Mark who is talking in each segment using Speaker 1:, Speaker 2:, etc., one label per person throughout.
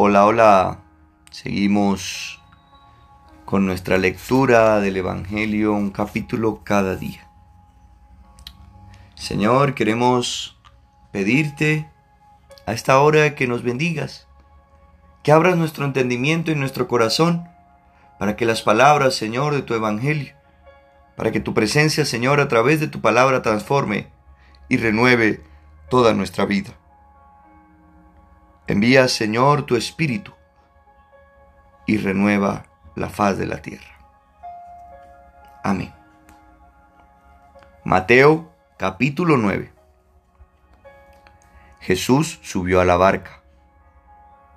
Speaker 1: Hola, hola. Seguimos con nuestra lectura del Evangelio, un capítulo cada día. Señor, queremos pedirte a esta hora que nos bendigas, que abras nuestro entendimiento y nuestro corazón para que las palabras, Señor, de tu Evangelio, para que tu presencia, Señor, a través de tu palabra transforme y renueve toda nuestra vida. Envía, Señor, tu Espíritu y renueva la faz de la tierra. Amén. Mateo capítulo 9. Jesús subió a la barca,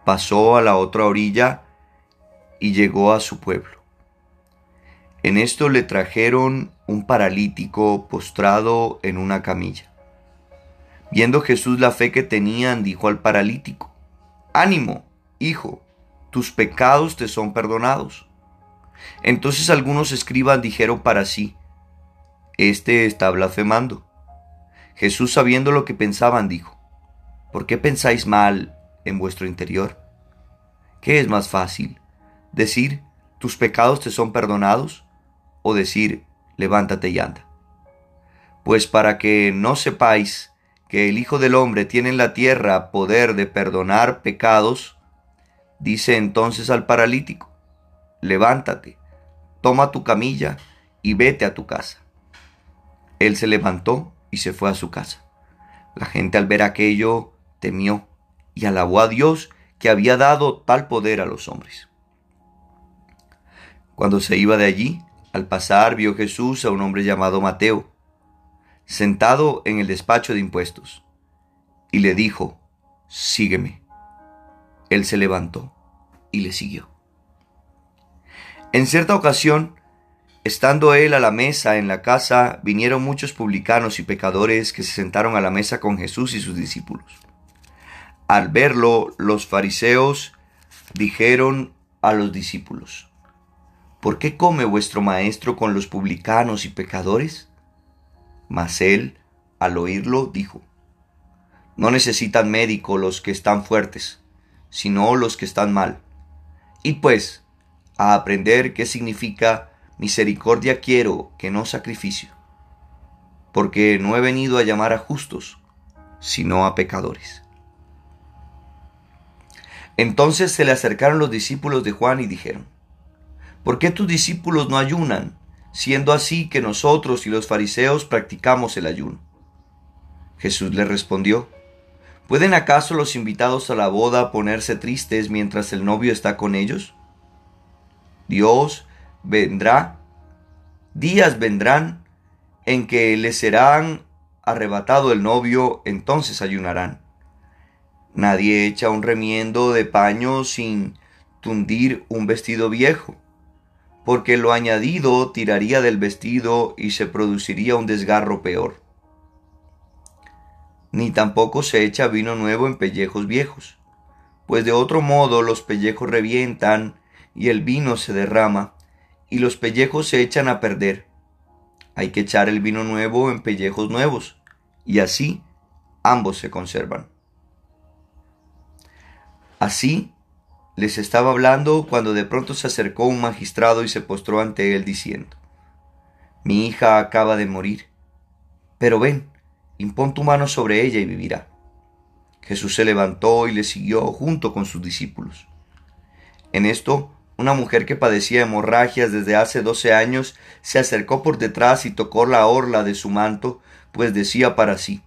Speaker 1: pasó a la otra orilla y llegó a su pueblo. En esto le trajeron un paralítico postrado en una camilla. Viendo Jesús la fe que tenían, dijo al paralítico, ánimo, hijo, tus pecados te son perdonados. Entonces algunos escribas dijeron para sí, Este está blasfemando. Jesús, sabiendo lo que pensaban, dijo, ¿por qué pensáis mal en vuestro interior? ¿Qué es más fácil? ¿Decir, tus pecados te son perdonados? ¿O decir, levántate y anda? Pues para que no sepáis que el Hijo del Hombre tiene en la tierra poder de perdonar pecados, dice entonces al paralítico, levántate, toma tu camilla y vete a tu casa. Él se levantó y se fue a su casa. La gente al ver aquello temió y alabó a Dios que había dado tal poder a los hombres. Cuando se iba de allí, al pasar vio Jesús a un hombre llamado Mateo, sentado en el despacho de impuestos, y le dijo, sígueme. Él se levantó y le siguió. En cierta ocasión, estando él a la mesa en la casa, vinieron muchos publicanos y pecadores que se sentaron a la mesa con Jesús y sus discípulos. Al verlo, los fariseos dijeron a los discípulos, ¿por qué come vuestro maestro con los publicanos y pecadores? Mas él, al oírlo, dijo, No necesitan médico los que están fuertes, sino los que están mal. Y pues, a aprender qué significa misericordia quiero que no sacrificio, porque no he venido a llamar a justos, sino a pecadores. Entonces se le acercaron los discípulos de Juan y dijeron, ¿por qué tus discípulos no ayunan siendo así que nosotros y los fariseos practicamos el ayuno. Jesús le respondió, ¿pueden acaso los invitados a la boda ponerse tristes mientras el novio está con ellos? Dios vendrá, días vendrán en que les serán arrebatado el novio, entonces ayunarán. Nadie echa un remiendo de paño sin tundir un vestido viejo porque lo añadido tiraría del vestido y se produciría un desgarro peor. Ni tampoco se echa vino nuevo en pellejos viejos, pues de otro modo los pellejos revientan y el vino se derrama, y los pellejos se echan a perder. Hay que echar el vino nuevo en pellejos nuevos, y así ambos se conservan. Así les estaba hablando cuando de pronto se acercó un magistrado y se postró ante él diciendo, Mi hija acaba de morir, pero ven, impón tu mano sobre ella y vivirá. Jesús se levantó y le siguió junto con sus discípulos. En esto, una mujer que padecía hemorragias desde hace doce años se acercó por detrás y tocó la orla de su manto, pues decía para sí,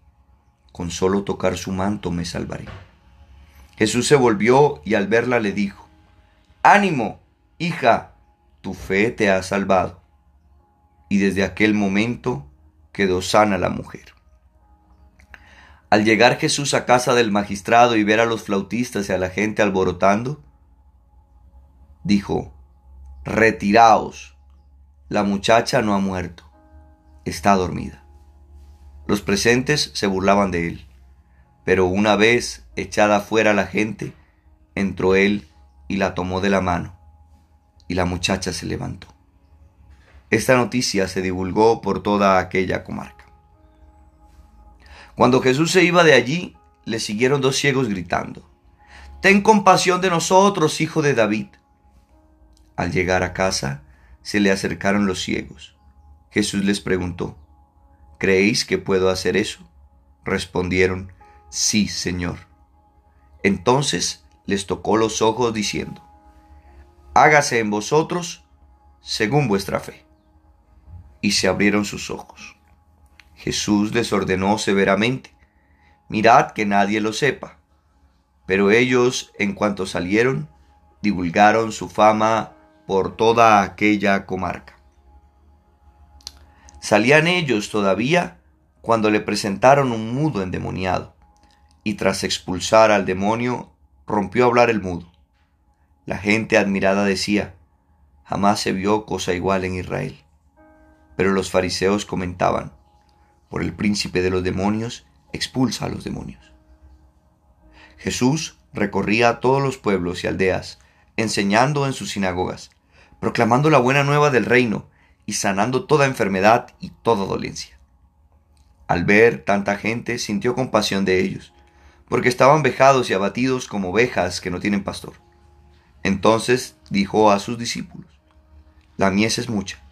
Speaker 1: con solo tocar su manto me salvaré. Jesús se volvió y al verla le dijo, Ánimo, hija, tu fe te ha salvado. Y desde aquel momento quedó sana la mujer. Al llegar Jesús a casa del magistrado y ver a los flautistas y a la gente alborotando, dijo, Retiraos, la muchacha no ha muerto, está dormida. Los presentes se burlaban de él. Pero una vez echada fuera la gente, entró él y la tomó de la mano, y la muchacha se levantó. Esta noticia se divulgó por toda aquella comarca. Cuando Jesús se iba de allí, le siguieron dos ciegos gritando, Ten compasión de nosotros, hijo de David. Al llegar a casa, se le acercaron los ciegos. Jesús les preguntó, ¿Creéis que puedo hacer eso? Respondieron, Sí, Señor. Entonces les tocó los ojos diciendo, Hágase en vosotros según vuestra fe. Y se abrieron sus ojos. Jesús les ordenó severamente, Mirad que nadie lo sepa. Pero ellos, en cuanto salieron, divulgaron su fama por toda aquella comarca. Salían ellos todavía cuando le presentaron un mudo endemoniado, y tras expulsar al demonio, rompió a hablar el mudo. La gente admirada decía, jamás se vio cosa igual en Israel. Pero los fariseos comentaban, por el príncipe de los demonios, expulsa a los demonios. Jesús recorría todos los pueblos y aldeas, enseñando en sus sinagogas, proclamando la buena nueva del reino y sanando toda enfermedad y toda dolencia. Al ver tanta gente sintió compasión de ellos, porque estaban vejados y abatidos como ovejas que no tienen pastor. Entonces dijo a sus discípulos, La mies es mucha,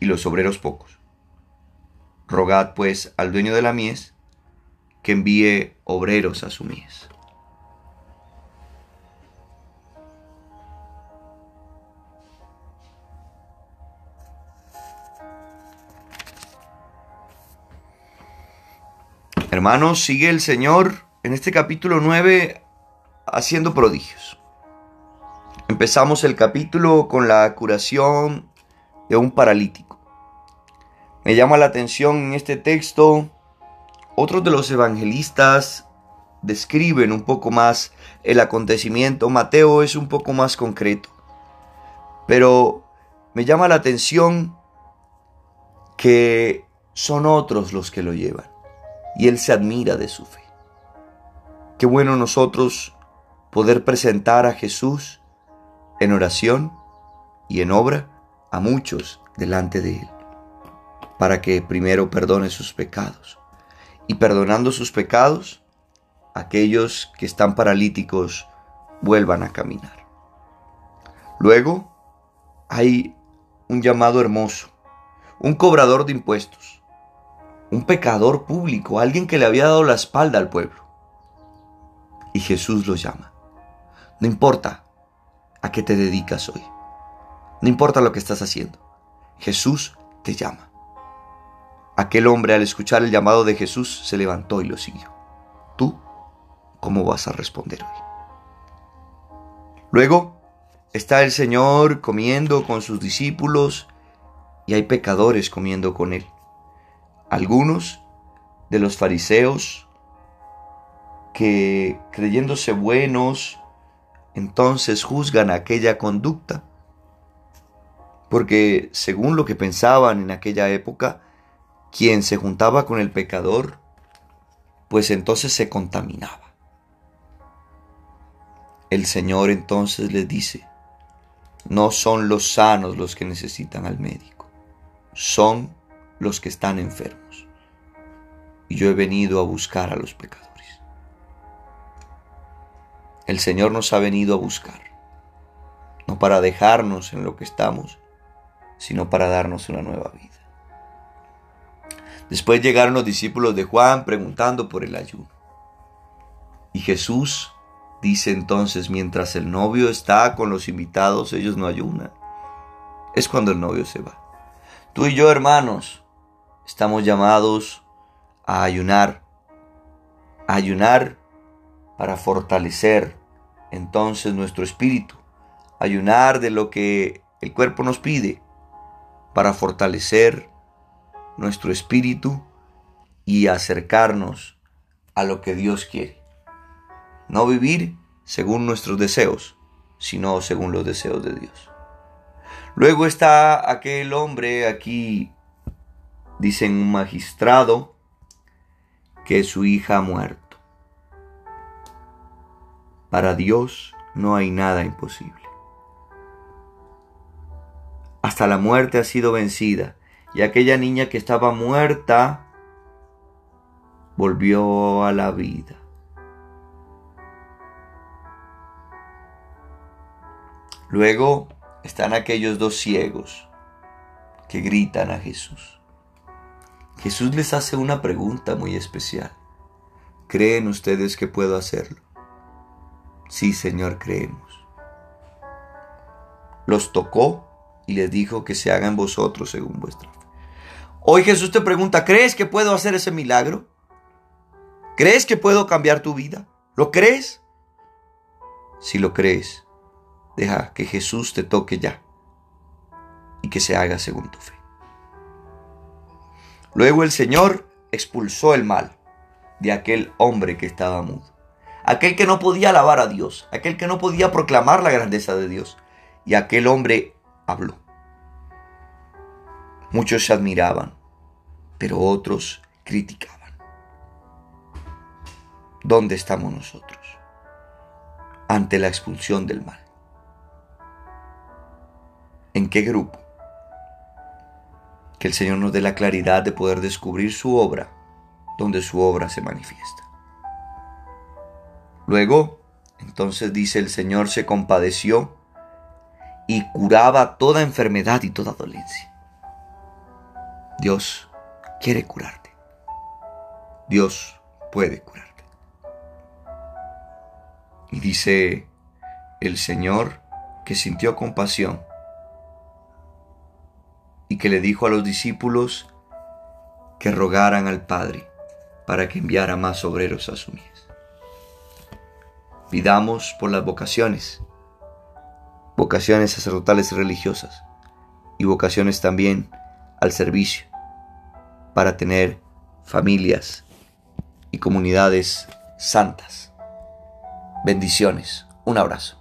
Speaker 1: y los obreros pocos. Rogad pues al dueño de la mies que envíe obreros a su mies. Hermanos, sigue el Señor en este capítulo 9 haciendo prodigios. Empezamos el capítulo con la curación de un paralítico. Me llama la atención en este texto, otros de los evangelistas describen un poco más el acontecimiento. Mateo es un poco más concreto. Pero me llama la atención que son otros los que lo llevan y Él se admira de su fe. Qué bueno nosotros poder presentar a Jesús en oración y en obra a muchos delante de Él, para que primero perdone sus pecados y perdonando sus pecados, aquellos que están paralíticos vuelvan a caminar. Luego hay un llamado hermoso, un cobrador de impuestos un pecador público, alguien que le había dado la espalda al pueblo. Y Jesús lo llama. No importa a qué te dedicas hoy. No importa lo que estás haciendo. Jesús te llama. Aquel hombre al escuchar el llamado de Jesús se levantó y lo siguió. ¿Tú cómo vas a responder hoy? Luego está el Señor comiendo con sus discípulos y hay pecadores comiendo con él. Algunos de los fariseos que creyéndose buenos, entonces juzgan aquella conducta, porque según lo que pensaban en aquella época, quien se juntaba con el pecador, pues entonces se contaminaba. El Señor entonces les dice, no son los sanos los que necesitan al médico, son los que están enfermos. Y yo he venido a buscar a los pecadores. El Señor nos ha venido a buscar, no para dejarnos en lo que estamos, sino para darnos una nueva vida. Después llegaron los discípulos de Juan preguntando por el ayuno. Y Jesús dice entonces, mientras el novio está con los invitados, ellos no ayunan. Es cuando el novio se va. Tú y yo, hermanos, estamos llamados a ayunar, a ayunar para fortalecer entonces nuestro espíritu, ayunar de lo que el cuerpo nos pide, para fortalecer nuestro espíritu y acercarnos a lo que Dios quiere. No vivir según nuestros deseos, sino según los deseos de Dios. Luego está aquel hombre aquí Dicen un magistrado que su hija ha muerto. Para Dios no hay nada imposible. Hasta la muerte ha sido vencida y aquella niña que estaba muerta volvió a la vida. Luego están aquellos dos ciegos que gritan a Jesús. Jesús les hace una pregunta muy especial. ¿Creen ustedes que puedo hacerlo? Sí, Señor, creemos. Los tocó y les dijo que se haga en vosotros según vuestra fe. Hoy Jesús te pregunta, ¿crees que puedo hacer ese milagro? ¿Crees que puedo cambiar tu vida? ¿Lo crees? Si lo crees, deja que Jesús te toque ya y que se haga según tu fe. Luego el Señor expulsó el mal de aquel hombre que estaba mudo, aquel que no podía alabar a Dios, aquel que no podía proclamar la grandeza de Dios, y aquel hombre habló. Muchos se admiraban, pero otros criticaban. ¿Dónde estamos nosotros ante la expulsión del mal? ¿En qué grupo? Que el Señor nos dé la claridad de poder descubrir su obra donde su obra se manifiesta. Luego, entonces dice el Señor se compadeció y curaba toda enfermedad y toda dolencia. Dios quiere curarte. Dios puede curarte. Y dice el Señor que sintió compasión y que le dijo a los discípulos que rogaran al Padre para que enviara más obreros a su mies. Pidamos por las vocaciones, vocaciones sacerdotales y religiosas, y vocaciones también al servicio, para tener familias y comunidades santas. Bendiciones. Un abrazo.